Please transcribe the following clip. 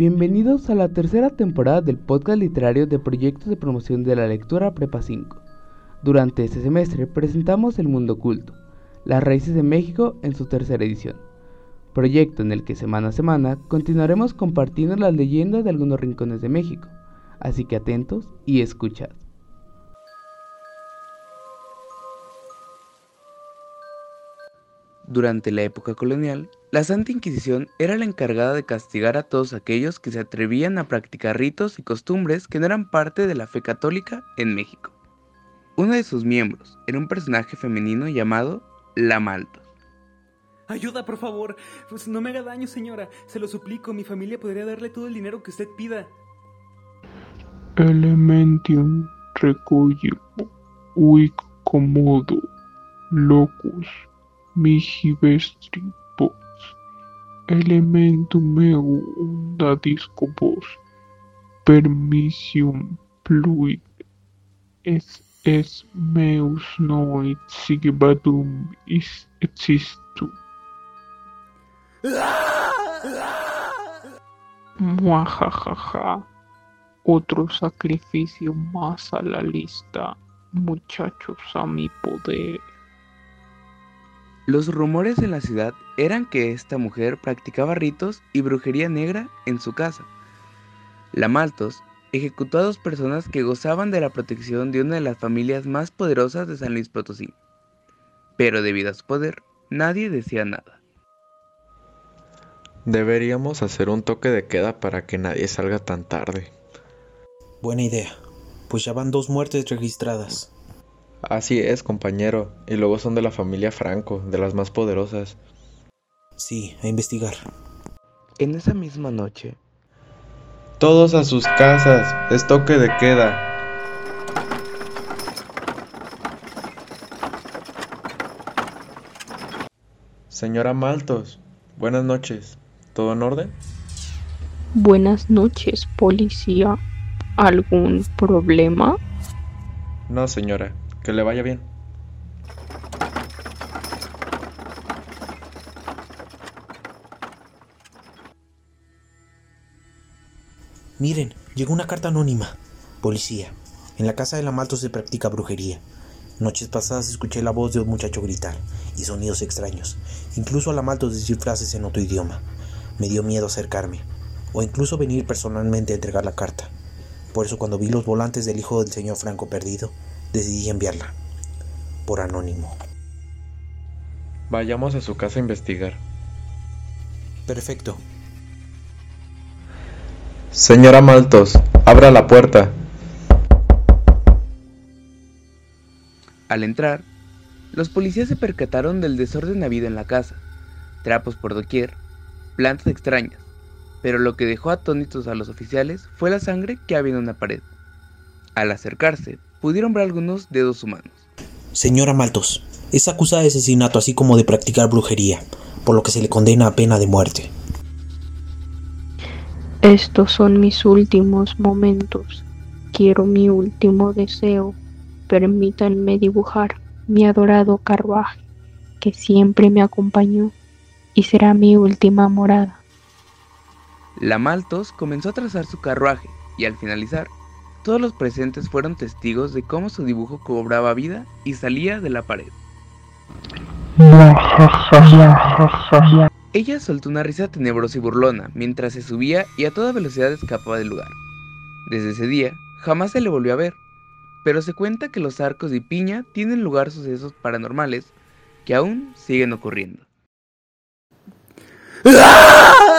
Bienvenidos a la tercera temporada del podcast literario de proyectos de promoción de la lectura Prepa 5. Durante este semestre presentamos El Mundo Oculto, las raíces de México en su tercera edición, proyecto en el que semana a semana continuaremos compartiendo las leyendas de algunos rincones de México, así que atentos y escuchad. Durante la época colonial, la Santa Inquisición era la encargada de castigar a todos aquellos que se atrevían a practicar ritos y costumbres que no eran parte de la fe católica en México. Uno de sus miembros era un personaje femenino llamado La Maltos. Ayuda, por favor. Pues no me haga daño, señora. Se lo suplico. Mi familia podría darle todo el dinero que usted pida. Elementium recullo, uic comodo, locus, mihi vos, elementum meum vos, permissium pluit, es es meus noit sigbatum is existu. Muajajaja. Otro sacrificio más a la lista, muchachos a mi poder. Los rumores en la ciudad eran que esta mujer practicaba ritos y brujería negra en su casa. La Maltos ejecutó a dos personas que gozaban de la protección de una de las familias más poderosas de San Luis Potosí. Pero debido a su poder, nadie decía nada. Deberíamos hacer un toque de queda para que nadie salga tan tarde. Buena idea, pues ya van dos muertes registradas. Así es, compañero. Y luego son de la familia Franco, de las más poderosas. Sí, a investigar. En esa misma noche. Todos a sus casas. Es toque de queda. Señora Maltos, buenas noches. ¿Todo en orden? Buenas noches, policía. ¿Algún problema? No, señora. Que le vaya bien. Miren, llegó una carta anónima. Policía. En la casa de la Malto se practica brujería. Noches pasadas escuché la voz de un muchacho gritar y sonidos extraños. Incluso a la Malto decir frases en otro idioma. Me dio miedo acercarme o incluso venir personalmente a entregar la carta. Por eso cuando vi los volantes del hijo del señor Franco perdido, decidí enviarla. Por anónimo. Vayamos a su casa a investigar. Perfecto. Señora Maltos, abra la puerta. Al entrar, los policías se percataron del desorden habido en la casa. Trapos por doquier, plantas extrañas, pero lo que dejó atónitos a los oficiales fue la sangre que había en una pared. Al acercarse, pudieron ver algunos dedos humanos. Señora Maltos, es acusada de asesinato así como de practicar brujería, por lo que se le condena a pena de muerte. Estos son mis últimos momentos. Quiero mi último deseo. Permítanme dibujar mi adorado carruaje, que siempre me acompañó y será mi última morada. La Maltos comenzó a trazar su carruaje y al finalizar, todos los presentes fueron testigos de cómo su dibujo cobraba vida y salía de la pared. Ella soltó una risa tenebrosa y burlona mientras se subía y a toda velocidad escapaba del lugar. Desde ese día, jamás se le volvió a ver, pero se cuenta que los arcos de piña tienen lugar sucesos paranormales que aún siguen ocurriendo. ¡Ah!